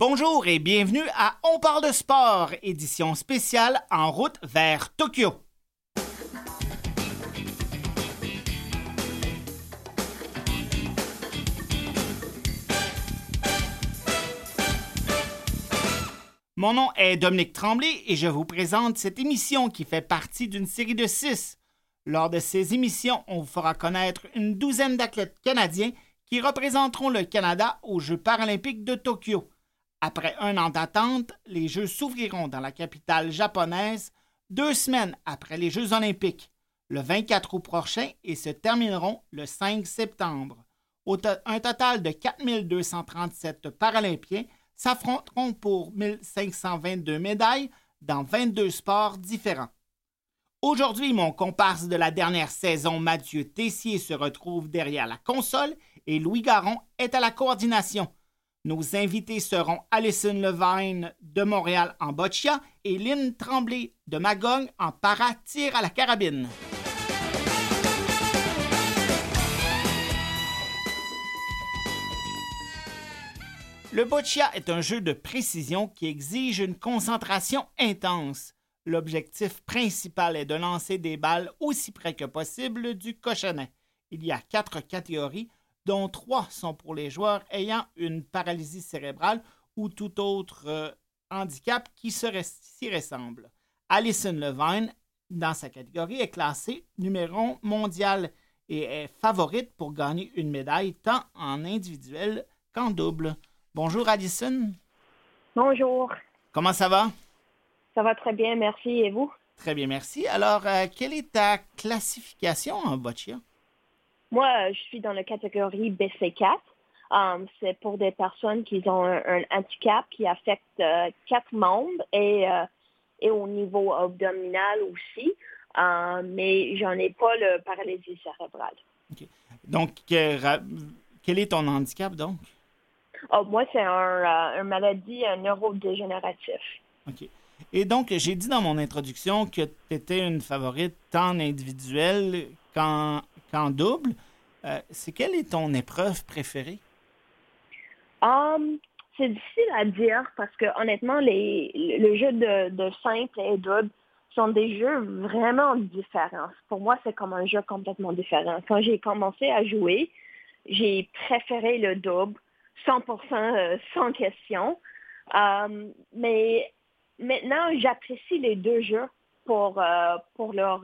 Bonjour et bienvenue à On parle de sport, édition spéciale en route vers Tokyo. Mon nom est Dominique Tremblay et je vous présente cette émission qui fait partie d'une série de six. Lors de ces émissions, on vous fera connaître une douzaine d'athlètes canadiens qui représenteront le Canada aux Jeux paralympiques de Tokyo. Après un an d'attente, les Jeux s'ouvriront dans la capitale japonaise deux semaines après les Jeux olympiques, le 24 août prochain, et se termineront le 5 septembre. un total de 4237 Paralympiens s'affronteront pour 1522 médailles dans 22 sports différents. Aujourd'hui, mon comparse de la dernière saison, Mathieu Tessier, se retrouve derrière la console et Louis Garon est à la coordination. Nos invités seront Alison Levine de Montréal en boccia et Lynn Tremblay de Magog en para-tir à la carabine. Le boccia est un jeu de précision qui exige une concentration intense. L'objectif principal est de lancer des balles aussi près que possible du cochonnet. Il y a quatre catégories, dont trois sont pour les joueurs ayant une paralysie cérébrale ou tout autre euh, handicap qui s'y ressemble. Alison Levine, dans sa catégorie, est classée numéro mondial et est favorite pour gagner une médaille tant en individuel qu'en double. Bonjour Alison. Bonjour. Comment ça va? Ça va très bien, merci. Et vous? Très bien, merci. Alors, euh, quelle est ta classification en boccia? Moi, je suis dans la catégorie BC4. Um, c'est pour des personnes qui ont un, handicap qui affecte euh, quatre membres et, euh, et au niveau abdominal aussi. mais j'en ai pas le paralysie cérébrale. Donc, quel est ton handicap donc? Oh, moi, c'est un, une maladie neurodégénérative. OK. Et donc, j'ai dit dans mon introduction que tu étais une favorite tant individuelle qu'en double. Euh, c'est quelle est ton épreuve préférée? Um, c'est difficile à dire parce que honnêtement, les, le jeu de, de simple et double sont des jeux vraiment différents. Pour moi, c'est comme un jeu complètement différent. Quand j'ai commencé à jouer, j'ai préféré le double 100% euh, sans question. Euh, mais maintenant, j'apprécie les deux jeux pour, euh, pour leur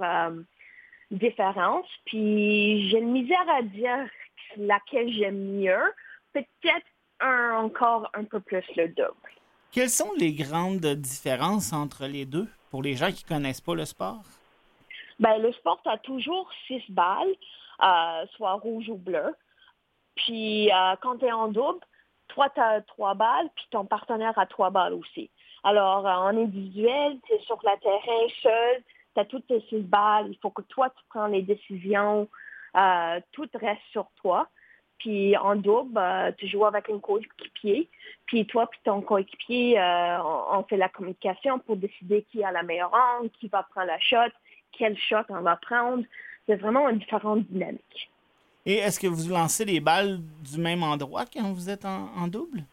différence. Puis j'ai une misère à dire laquelle j'aime mieux. Peut-être encore un peu plus le double. Quelles sont les grandes différences entre les deux pour les gens qui ne connaissent pas le sport? Ben, le sport, a toujours six balles, soit rouge ou bleu. Puis quand tu es en double, toi, tu as trois balles, puis ton partenaire a trois balles aussi. Alors, euh, en individuel, tu es sur le terrain seul, tu as toutes tes six balles, il faut que toi, tu prends les décisions, euh, tout reste sur toi. Puis en double, euh, tu joues avec un coéquipier, puis toi puis ton coéquipier, on, fait la communication pour décider qui a la meilleure angle, qui va prendre la shot, quel shot on va prendre. C'est vraiment une différente dynamique. Et est-ce que vous lancez les balles du même endroit quand vous êtes en, double?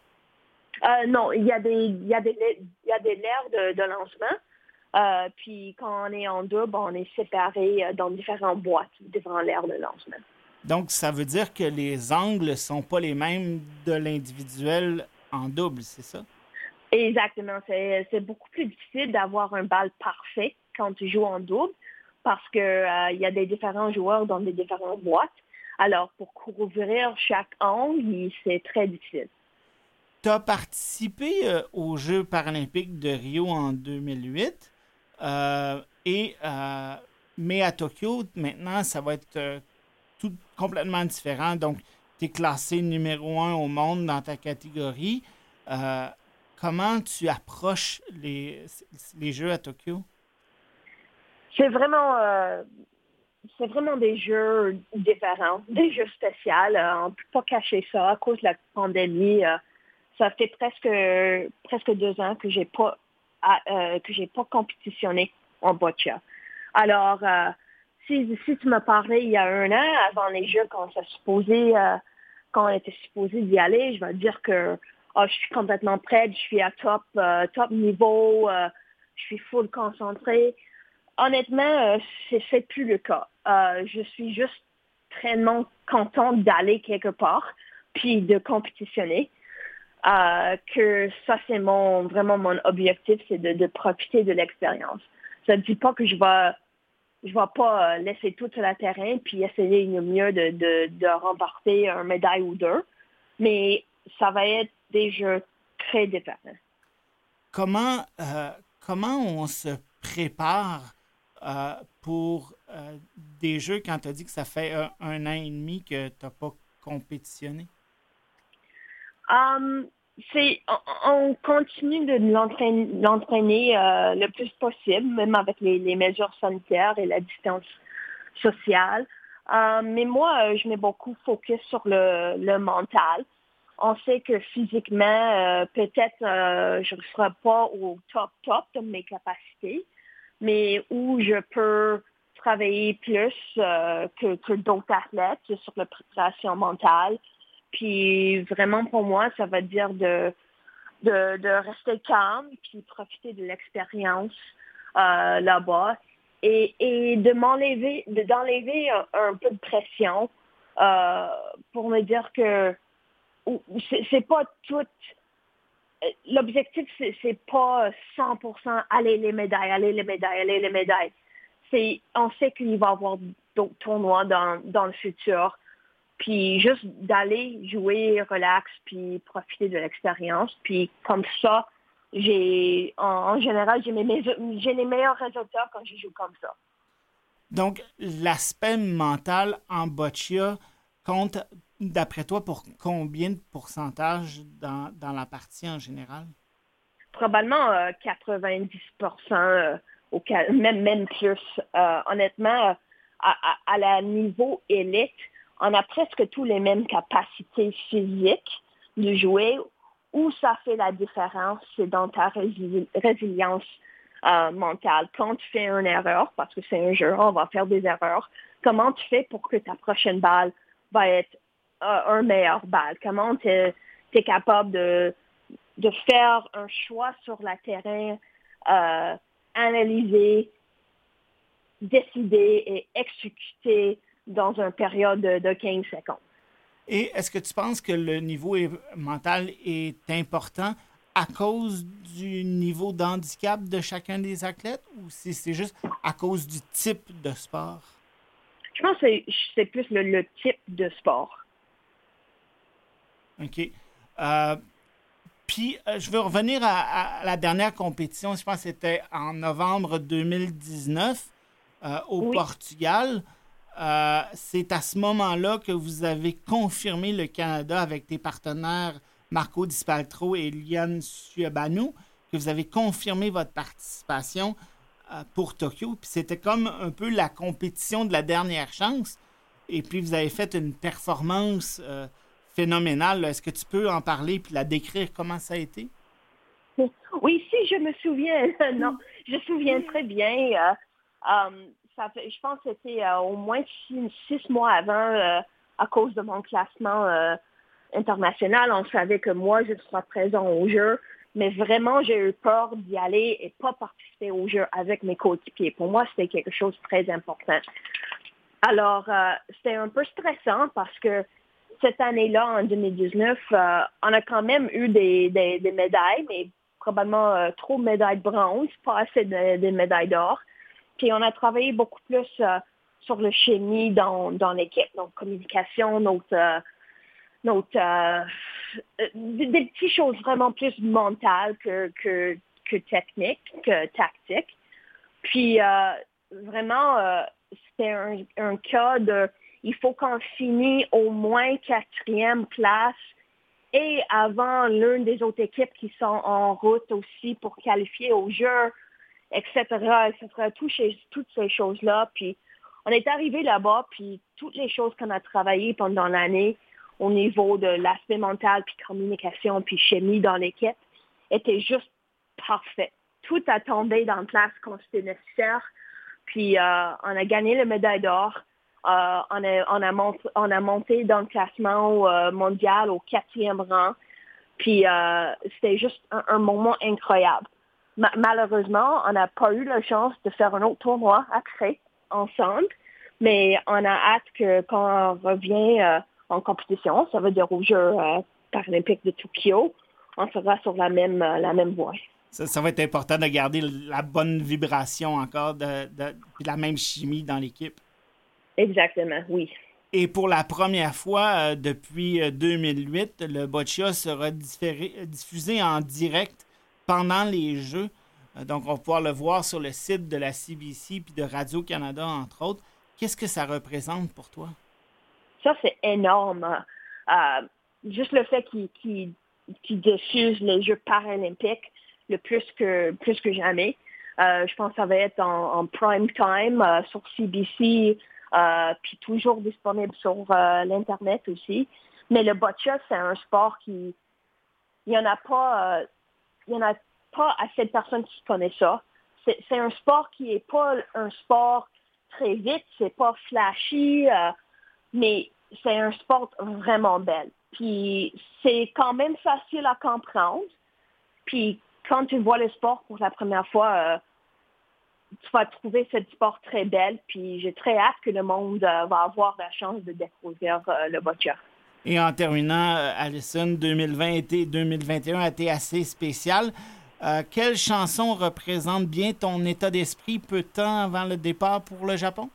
Euh, non, il y a des, il y a des, il y a des de, lancement. Euh, puis quand on est en double, on est séparés euh, dans différentes boîtes, différents l'air de lancement. Donc, ça veut dire que les angles ne sont pas les mêmes de l'individuel en double, c'est ça? Exactement. C'est beaucoup plus difficile d'avoir un bal parfait quand tu joues en double parce qu'il il y a des différents joueurs dans des différentes boîtes. Alors, pour couvrir chaque angle, c'est très difficile. Tu as participé euh, aux Jeux paralympiques de Rio en 2008, euh, et, euh, mais à Tokyo, maintenant, ça va être tout complètement différent. Donc, tu es classé numéro un au monde dans ta catégorie. comment tu approches les, les Jeux à Tokyo? C'est vraiment vraiment des jeux différents, des jeux spéciaux. Euh, on ne peut pas cacher ça à cause de la pandémie. Euh, ça fait presque presque deux ans que j'ai pas euh, que j'ai pas compétitionné en boccia. Alors, si, si tu me parlais il y a un an, avant les jeux, quand quand on était supposé d'y aller, je vais dire que oh, je suis complètement prête, je suis à top, top niveau, je suis full concentrée. Honnêtement, c'est plus le cas. je suis juste très contente d'aller quelque part, puis de compétitionner. Que ça, c'est mon, vraiment mon objectif, c'est de, de, profiter de l'expérience. Ça ne dit pas que je vais je ne vais pas euh, laisser tout sur le terrain puis essayer mieux de, de, de remporter un médaille ou deux. Mais ça va être des jeux très différents. Comment, euh, comment on se prépare euh, pour des jeux quand tu as dit que ça fait un, an et demi que tu n'as pas compétitionné? Um, c'est on, continue de l'entraîner euh, le plus possible, même avec les, mesures sanitaires et la distance sociale. Euh, mais moi, euh, je mets beaucoup focus sur le, le mental. On sait que physiquement, peut-être je ne serai pas au top top de mes capacités, mais où je peux travailler plus que, que d'autres athlètes sur la préparation mentale, puis vraiment pour moi, ça va dire de, de, rester calme, puis profiter de l'expérience euh, là-bas et, et, de m'enlever, d'enlever un, peu de pression euh, pour me dire que c'est pas tout. L'objectif, c'est pas 100% aller les médailles, aller les médailles, aller les médailles. C'est, on sait qu'il va y avoir d'autres tournois dans, dans le futur. Puis juste d'aller jouer, relax, puis profiter de l'expérience. Puis comme ça, j'ai en, général, j'ai, les meilleurs résultats quand je joue comme ça. Donc, l'aspect mental en boccia compte, d'après toi, pour combien de pourcentage dans, dans la partie en général? Probablement 90% euh, euh, au, même, même plus. Euh, honnêtement, à, à, la niveau élite, on a presque tous les mêmes capacités physiques de jouer. Où ça fait la différence, c'est dans ta résilience euh, mentale. Quand tu fais une erreur, parce que c'est un jeu, on va faire des erreurs, comment tu fais pour que ta prochaine balle va être euh, un meilleur balle? Comment tu es, capable de, faire un choix sur le terrain, euh, analyser, décider et exécuter dans une période de 15 secondes. Et est-ce que tu penses que le niveau mental est important à cause du niveau d'handicap de chacun des athlètes ou si c'est juste à cause du type de sport? Je pense que c'est plus le, type de sport. OK. Euh, puis, euh, je veux revenir à, la dernière compétition. Je pense que c'était en novembre 2019 euh, au Portugal. Euh, c'est à ce moment-là que vous avez confirmé le Canada avec tes partenaires Marco Dispaltro et Liane Suebanou, que vous avez confirmé votre participation euh, pour Tokyo. Puis c'était comme un peu la compétition de la dernière chance. Et puis vous avez fait une performance euh, phénoménale. Est-ce que tu peux en parler puis la décrire? Comment ça a été? Oui, si je me souviens, non, je me souviens très bien je pense que c'était euh, au moins six, mois avant, euh, à cause de mon classement euh, international, on savait que moi, je serais présent au jeu. Mais vraiment, j'ai eu peur d'y aller et pas participer au jeu avec mes coéquipiers. Pour moi, c'était quelque chose de très important. Alors, c'était un peu stressant parce que cette année-là, en 2019, on a quand même eu des, médailles, mais probablement trop de médailles de bronze, pas assez de médailles d'or. Puis on a travaillé beaucoup plus euh, sur le chimie dans, dans l'équipe, donc communication, notre, euh, notre euh, des, petites choses vraiment plus mentales que, que, que techniques, que tactiques. Puis vraiment, c'était un, un, cas de il faut qu'on finisse au moins quatrième place et avant l'une des autres équipes qui sont en route aussi pour qualifier au jeu etc., etc., toutes ces choses-là. Puis on est arrivé là-bas, puis toutes les choses qu'on a travaillées pendant l'année au niveau de l'aspect mental, puis communication, puis chimie dans l'équipe, étaient juste parfaites. Tout a tombé dans la place quand c'était nécessaire. Puis euh, on a gagné la médaille d'or. Euh, on, a, on, a monté, on, a monté, dans le classement euh, mondial au quatrième rang. Puis c'était juste un, moment incroyable. Malheureusement, on n'a pas eu la chance de faire un autre tournoi après, ensemble, mais on a hâte que quand on revient en compétition, ça veut dire aux Jeux paralympiques de Tokyo, on sera sur la même, la même voie. Ça, va être important de garder la bonne vibration encore, de, la même chimie dans l'équipe. Exactement, oui. Et pour la première fois euh, depuis 2008, euh, le boccia sera diffusé en direct pendant les Jeux. Euh, donc, on va pouvoir le voir sur le site de la CBC puis de Radio-Canada, entre autres. Qu'est-ce que ça représente pour toi? Ça, c'est énorme. juste le fait qu'il diffuse les Jeux paralympiques, le plus que, plus que jamais. Euh, je pense que ça va être en, prime time euh, sur CBC, euh, puis toujours disponible sur l'Internet aussi. Mais le boccia, c'est un sport qui... Il n'y en a pas... il y en a pas assez de personnes qui connaissent ça. C'est un sport qui n'est pas un sport très vite, c'est pas flashy, mais c'est un sport vraiment bel. Puis c'est quand même facile à comprendre. Puis quand tu vois le sport pour la première fois, euh, tu vas trouver ce sport très belle. Puis j'ai très hâte que le monde euh, va avoir la chance de découvrir euh, le boccia. Et en terminant, Alison, 2020 et 2021 a été assez spécial. quelle chanson représente bien ton état d'esprit peu de temps avant le départ pour le Japon?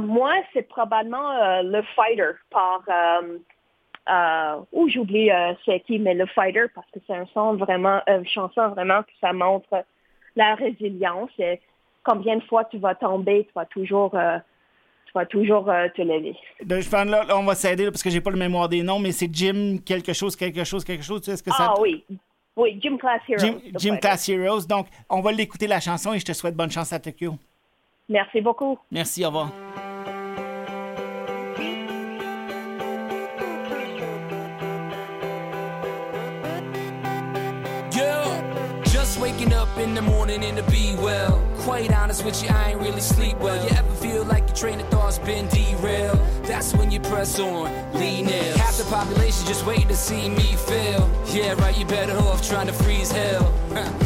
moi, c'est probablement le Fighter par euh, ou j'oublie euh, c'est qui, mais le fighter, parce que c'est un son vraiment, euh, une chanson vraiment que ça montre la résilience et combien de fois tu vas tomber, tu vas toujours, vas toujours te lever. Ben, je là, on va s'aider parce que j'ai pas le mémoire des noms, mais c'est Jim quelque chose, quelque chose, quelque chose. Tu sais, ce que ça... Ah oui. Oui, Jim Class Heroes. Jim, Class Heroes. Donc, on va l'écouter la chanson et je te souhaite bonne chance à Tokyo. Merci beaucoup. Merci, au revoir. waking up in the morning and to be well. Quite honest with you, I ain't really sleep well. You ever feel like your train of thought's been derailed? That's when you press on, lean in. Half the population just waiting to see me fail. Yeah, right, you better off trying to freeze hell.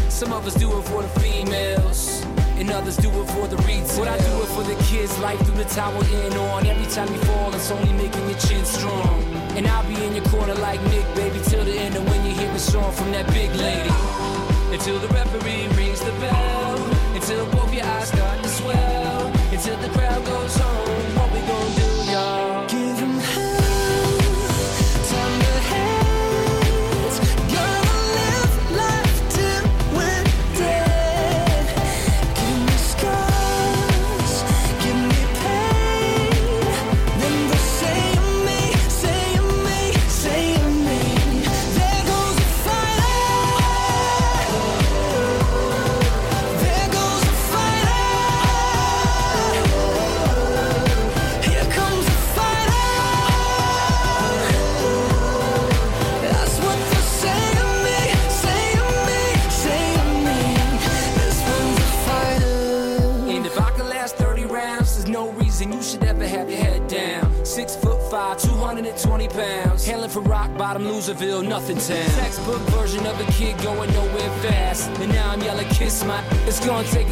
Some of us do it for the females. And others do it for the retail. What I do it for the kids, life through the tower in on. Every time you fall, it's only making your chin strong. And I'll be in your corner like Nick, baby, till the end. And when you hear a song from that big lady until the referee rings the bell, until both your eyes start Nothing town. Textbook version of a kid going nowhere fast. And now I'm yelling, kiss my. It's gonna take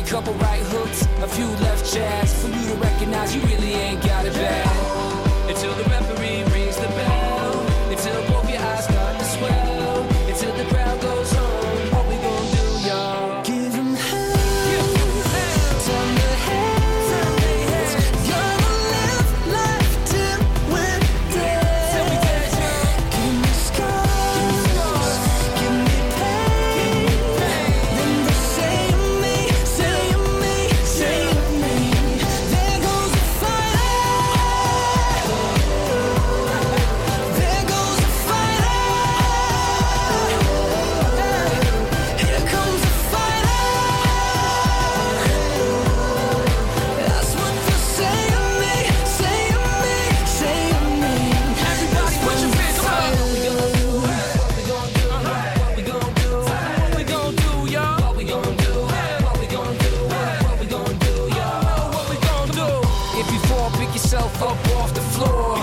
If you fall, pick yourself up off the floor.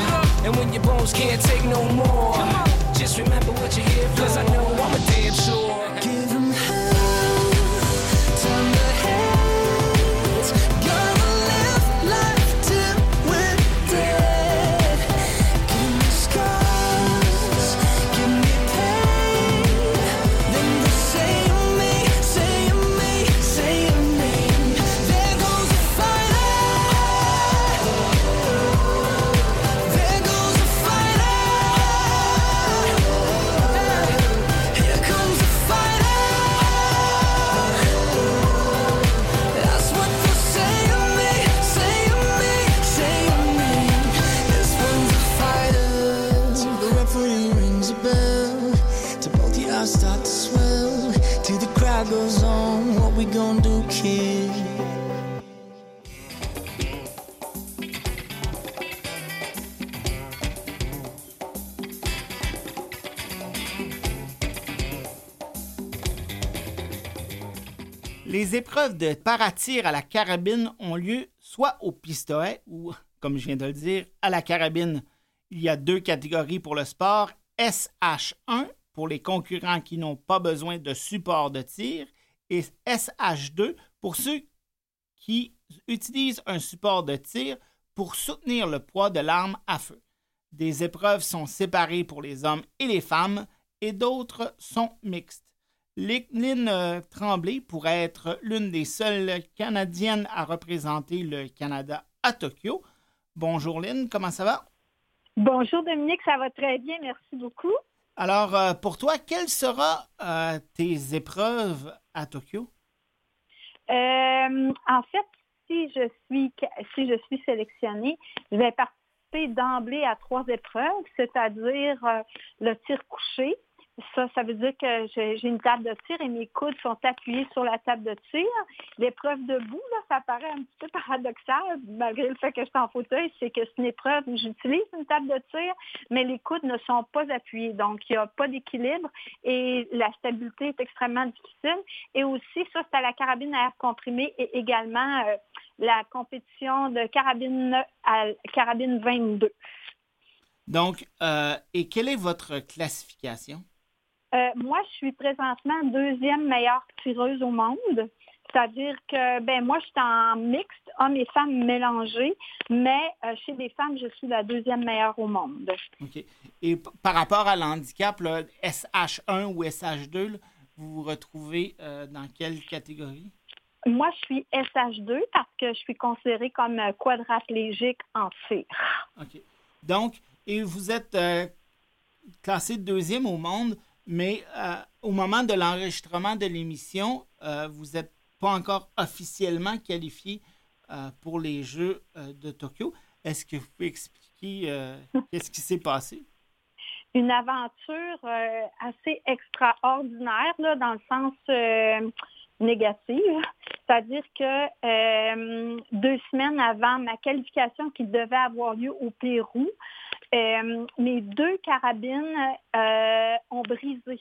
And when your bones can't take no more, just remember what you're hear, plus I know I'm a damn sure. Les épreuves de paratir à la carabine ont lieu soit au pistolet ou, comme je viens de le dire, à la carabine. Il y a deux catégories pour le sport. SH1 pour les concurrents qui n'ont pas besoin de support de tir et SH2 pour ceux qui utilisent un support de tir pour soutenir le poids de l'arme à feu. Des épreuves sont séparées pour les hommes et les femmes et d'autres sont mixtes. Lynn euh, Tremblay pourrait être l'une des seules Canadiennes à représenter le Canada à Tokyo. Bonjour Lynn, comment ça va? Bonjour Dominique, ça va très bien, merci beaucoup. Alors, euh, pour toi, quelles seront euh, tes épreuves à Tokyo? Euh, en fait, si je suis si je suis sélectionnée, je vais participer d'emblée à trois épreuves, c'est-à-dire euh, le tir couché. Ça, ça veut dire que j'ai une table de tir et mes coudes sont appuyés sur la table de tir. L'épreuve debout, là, ça paraît un petit peu paradoxal, malgré le fait que je suis en fauteuil, c'est que c'est une épreuve j'utilise une table de tir, mais les coudes ne sont pas appuyés. Donc, il n'y a pas d'équilibre et la stabilité est extrêmement difficile. Et aussi, ça, c'est à la carabine à air comprimé et également euh, la compétition de carabine à carabine 22. Donc, euh, et quelle est votre classification? Euh, moi, je suis présentement deuxième meilleure tireuse au monde. C'est-à-dire que, ben moi, je suis en mixte, hommes et femmes mélangés, mais euh, chez les femmes, je suis la deuxième meilleure au monde. OK. Et par rapport à l'handicap, là, SH1 ou SH2, là, vous vous retrouvez euh, dans quelle catégorie? Moi, je suis SH2 parce que je suis considérée comme quadraplégique en tir. OK. Donc, et vous êtes euh, classé deuxième au monde, mais euh, au moment de l'enregistrement de l'émission, euh, vous n'êtes pas encore officiellement qualifié euh, pour les Jeux de Tokyo. Est-ce que vous pouvez expliquer qu'est-ce qui s'est passé? Une aventure assez extraordinaire, là, dans le sens négatif. C'est-à-dire que euh, deux semaines avant ma qualification qui devait avoir lieu au Pérou, euh, mes deux carabines euh, ont brisé.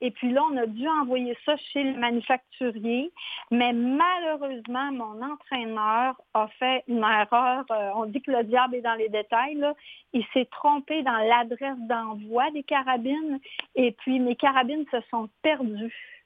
Et puis là, on a dû envoyer ça chez le manufacturier, mais malheureusement, mon entraîneur a fait une erreur. Euh, on dit que le diable est dans les détails. Il s'est trompé dans l'adresse d'envoi des carabines, et puis mes carabines se sont perdues.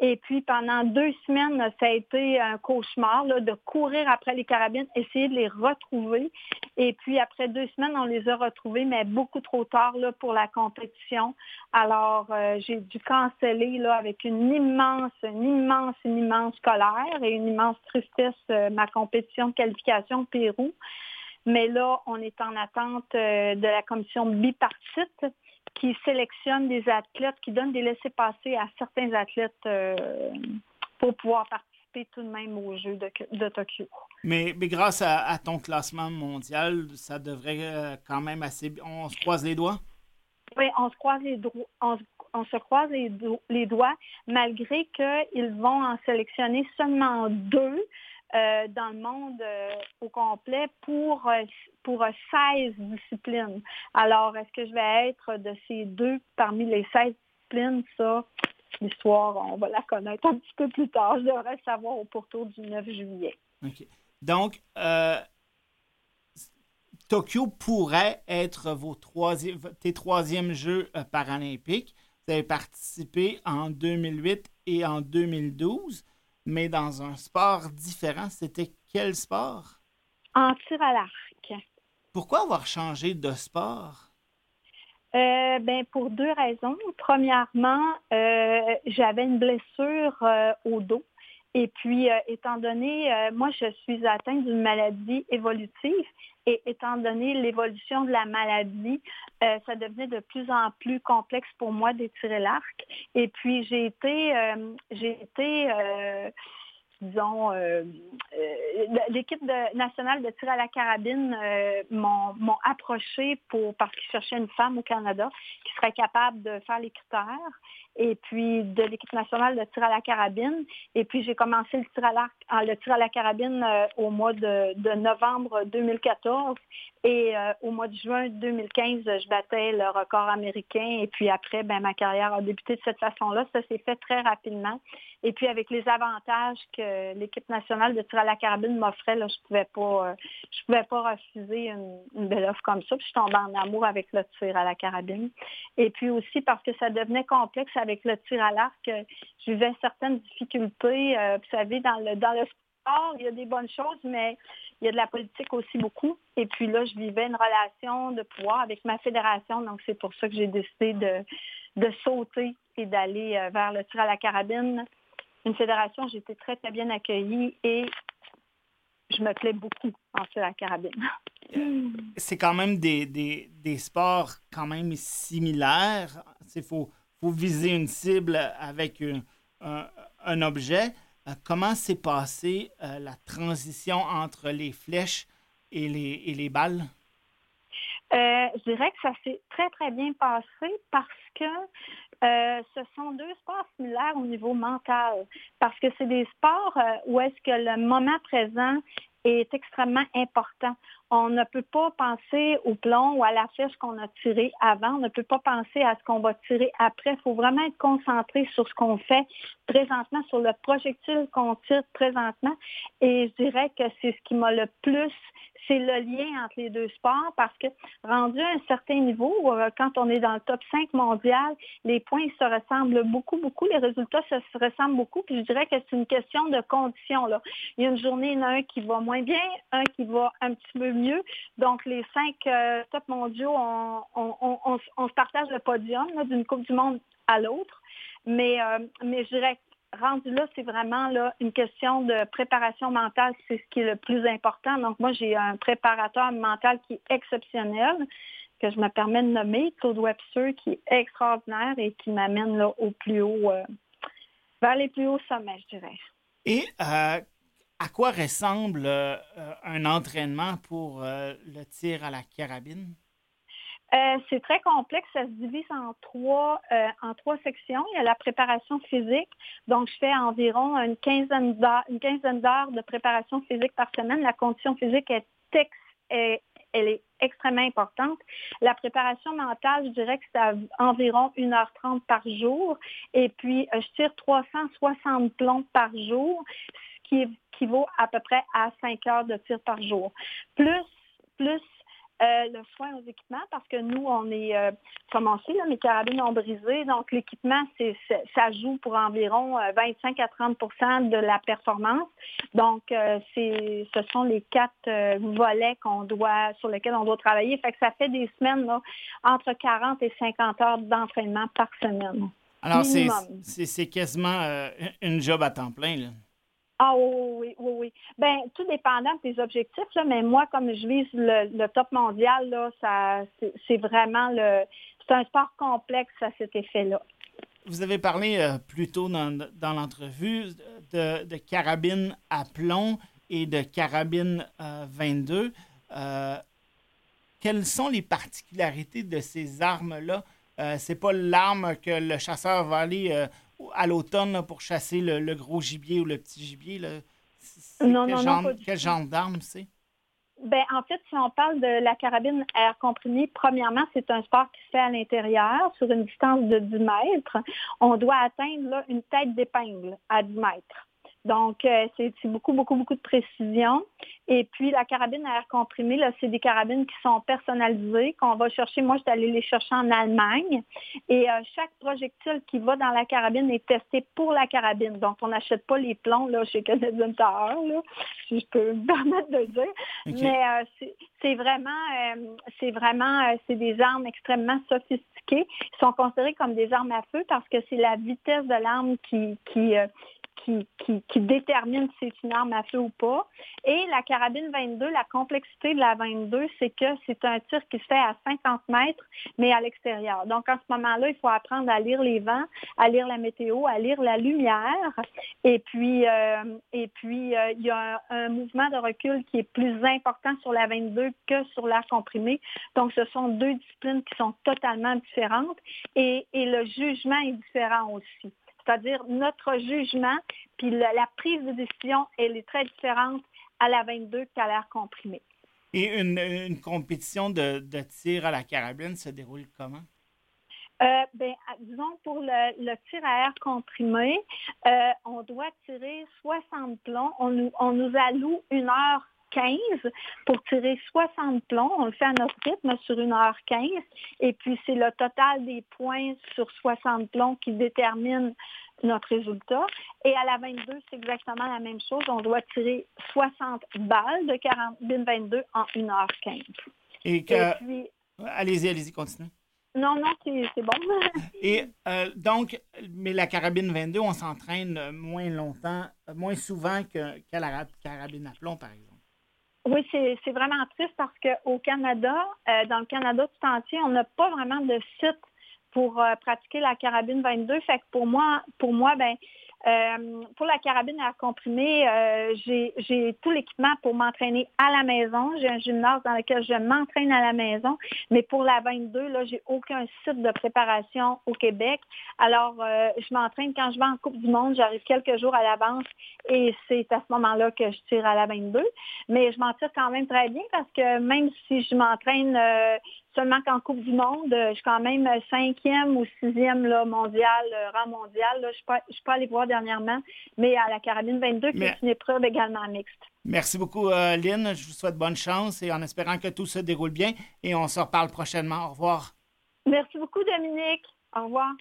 Et puis pendant deux semaines, ça a été un cauchemar là, de courir après les carabines, essayer de les retrouver. Et puis après deux semaines, on les a retrouvées, mais beaucoup trop tard là, pour la compétition. Alors euh, j'ai dû canceller là, avec une immense, une immense, une immense colère et une immense tristesse euh, ma compétition de qualification Pérou. Mais là, on est en attente euh, de la commission bipartite qui sélectionne des athlètes, qui donne des laissés-passer à certains athlètes euh, pour pouvoir participer tout de même aux Jeux de, de Tokyo. Mais, mais grâce à, à ton classement mondial, ça devrait euh, quand même assez bien. On se croise les doigts? Oui, on se croise les, on, se- on se croise les, do- les doigts, malgré qu'ils vont en sélectionner seulement deux euh, dans le monde euh, au complet pour, euh, pour euh, 16 disciplines. Alors, est-ce que je vais être de ces deux parmi les 16 disciplines? Ça, l'histoire, on va la connaître un petit peu plus tard. Je devrais le savoir au pourtour du 9 juillet. OK. Donc, Tokyo pourrait être vos troisième, tes troisièmes Jeux paralympiques. Vous avez participé en 2008 et en 2012, mais dans un sport différent. C'était quel sport? En tir à l'arc. Pourquoi avoir changé de sport? Euh, ben, pour deux raisons. Premièrement, euh, j'avais une blessure euh, au dos. Et puis, euh, étant donné, euh, moi, je suis atteinte d'une maladie évolutive. Et étant donné l'évolution de la maladie, euh, ça devenait de plus en plus complexe pour moi d'étirer l'arc. Et puis, j'ai été, euh, j'ai été euh, disons, euh, euh, l'équipe nationale de tir à la carabine euh, m'ont approché pour parce qu'ils cherchaient une femme au Canada qui serait capable de faire les critères et puis de l'équipe nationale de tir à la carabine. Et puis j'ai commencé le tir à en- le tir à la carabine au mois de novembre 2014 et euh, au mois de juin 2015, je battais le record américain. Et puis après, ben, ma carrière a débuté de cette façon-là. Ça s'est fait très rapidement. Et puis avec les avantages que l'équipe nationale de tir à la carabine m'offrait, là, je pouvais pas, euh, pouvais pas refuser une, une belle offre comme ça. Puis je suis tombée en amour avec le tir à la carabine. Et puis aussi parce que ça devenait complexe avec le tir à l'arc, euh, je vivais certaines difficultés. Euh, vous savez, dans le dans le il y a des bonnes choses, mais il y a de la politique aussi beaucoup. Et puis là, je vivais une relation de pouvoir avec ma fédération. Donc, c'est pour ça que j'ai décidé de, de sauter et d'aller euh, vers le tir à la carabine. Une fédération, j'ai été très, très bien accueillie et je me plais beaucoup en tir à la carabine. C'est quand même des, des, des sports quand même similaires. Il faut, viser une cible avec un- un objet. Euh, comment s'est passée euh, la transition entre les flèches et les, et les balles? Euh, je dirais que ça s'est très, très bien passé parce que ce sont deux sports similaires au niveau mental. Parce que c'est des sports où est-ce que le moment présent est extrêmement important. On ne peut pas penser au plomb ou à la flèche qu'on a tiré avant. On ne peut pas penser à ce qu'on va tirer après. Il faut vraiment être concentré sur ce qu'on fait présentement, sur le projectile qu'on tire présentement. Et je dirais que c'est ce qui m'a le plus c'est le lien entre les deux sports parce que rendu à un certain niveau, euh, quand on est dans le top 5 mondial, les points se ressemblent beaucoup, beaucoup, les résultats se, se ressemblent beaucoup, puis je dirais que c'est une question de conditions. Là. Il y a une journée, il y en a un qui va moins bien, un qui va un petit peu mieux. Donc, les cinq euh, top mondiaux, on, se partage le podium d'une Coupe du Monde à l'autre. Mais, euh, mais je dirais rendu là, c'est vraiment là, une question de préparation mentale, c'est ce qui est le plus important. Donc, moi, j'ai un préparateur mental qui est exceptionnel, que je me permets de nommer, Claude Webster, qui est extraordinaire et qui m'amène au plus haut, euh, vers les plus hauts sommets, je dirais. Et à quoi ressemble euh, un entraînement pour euh, le tir à la carabine? Euh, c'est très complexe. Ça se divise en trois, en trois sections. Il y a la préparation physique. Donc, je fais environ une quinzaine d'heures, de préparation physique par semaine. La condition physique est, extrêmement importante. La préparation mentale, je dirais que c'est environ 1h30 par jour. Et puis, je tire 360 plombs par jour, qui équivaut à peu près à 5 heures de tir par jour. Plus, plus euh, le soin aux équipements parce que nous, on est, euh, comme on sait, là, mes carabines ont brisé. Donc, l'équipement, c'est, ça joue pour environ euh, 25 à 30% de la performance. Donc, euh, c'est, ce sont les quatre euh, volets qu'on doit, sur lesquels on doit travailler. Fait que ça fait des semaines, là, entre 40 et 50 heures d'entraînement par semaine. Alors, c'est, c'est, quasiment euh, une job à temps plein. Là. Ah oui, oui, oui. Ben, tout dépendant de tes objectifs, là, mais moi, comme je vise le, top mondial, là, ça, c'est, vraiment le. C'est un sport complexe à cet effet-là. Vous avez parlé euh, plus tôt dans, l'entrevue de, de carabine à plomb et de carabine euh, 22. Euh, quelles sont les particularités de ces armes-là? Euh, c'est pas l'arme que le chasseur va aller euh, à l'automne pour chasser le, le gros gibier ou le petit gibier. Là? Non, quel non, genre, quel genre d'arme c'est? Ben, en fait, si on parle de la carabine air comprimée, premièrement, c'est un sport qui se fait à l'intérieur sur une distance de 10 mètres. On doit atteindre là, une tête d'épingle à 10 mètres. Donc, euh, c'est beaucoup, beaucoup, beaucoup de précision. Et puis, la carabine à air comprimé, là, c'est des carabines qui sont personnalisées, qu'on va chercher. Moi, je suis allée les chercher en Allemagne. Et euh, chaque projectile qui va dans la carabine est testé pour la carabine. Donc, on n'achète pas les plombs là, chez Canadian Tower, là, si je peux me permettre de le dire. Mais euh, c'est- c'est vraiment, euh, c'est vraiment, euh, c'est des armes extrêmement sophistiquées. Ils sont considérés comme des armes à feu parce que c'est la vitesse de l'arme qui, qui, euh, qui, qui, qui détermine si c'est une arme à feu ou pas. Et la carabine 22, la complexité de la 22, c'est que c'est un tir qui se fait à 50 mètres, mais à l'extérieur. Donc, en ce moment-là, il faut apprendre à lire les vents, à lire la météo, à lire la lumière. Et puis, euh, et puis euh, il y a un, un mouvement de recul qui est plus important sur la 22 que sur l'air comprimé. Donc, ce sont deux disciplines qui sont totalement différentes et, et le jugement est différent aussi. C'est-à-dire notre jugement, puis la, la prise de décision, elle est très différente à la 22 qu'à l'air comprimé. Et une, une compétition de, de tir à la carabine se déroule comment? Euh, ben, disons, pour le, le tir à air comprimé, euh, on doit tirer 60 plombs. On nous, on nous alloue une heure 15 pour tirer 60 plombs. On le fait à notre rythme sur une heure 15. Et puis, c'est le total des points sur 60 plombs qui détermine notre résultat. Et à la 22, c'est exactement la même chose. On doit tirer 60 balles de carabine 22 en 1 heure 15. Et que, Et puis, allez-y, allez-y, continuez. non, non, c'est bon. Et euh, donc, mais la carabine 22, on s'entraîne moins longtemps, moins souvent qu'à la carabine à plomb, par exemple. Oui, c'est vraiment triste parce qu'au Canada, euh, dans le Canada tout entier, on n'a pas vraiment de site pour euh, pratiquer la carabine 22. Fait que pour moi, pour moi, ben, euh, pour la carabine à comprimer, euh, j'ai tout l'équipement pour m'entraîner à la maison. J'ai un gymnase dans lequel je m'entraîne à la maison. Mais pour la 22, là, j'ai aucun site de préparation au Québec. Alors, euh, je m'entraîne quand je vais en Coupe du Monde. J'arrive quelques jours à l'avance et c'est à ce moment-là que je tire à la 22. Mais je m'en tire quand même très bien parce que même si je m'entraîne seulement qu'en Coupe du Monde, euh, je suis quand même cinquième ou sixième là, mondial, euh, rang mondial. Là. Je ne suis pas allée voir dernièrement, mais à la carabine 22, qui Mais- est une épreuve également mixte. Merci beaucoup, euh, Lynn. Je vous souhaite bonne chance et en espérant que tout se déroule bien. Et on se reparle prochainement. Au revoir. Merci beaucoup, Dominique. Au revoir.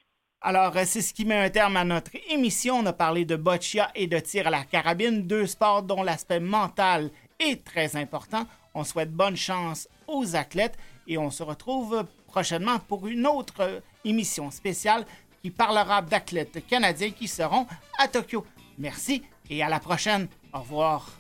Alors, c'est ce qui met un terme à notre émission. On a parlé de boccia et de tir à la carabine, deux sports dont l'aspect mental est très important. On souhaite bonne chance aux athlètes et on se retrouve prochainement pour une autre euh, émission spéciale qui parlera d'athlètes canadiens qui seront à Tokyo. Merci et à la prochaine. Au revoir.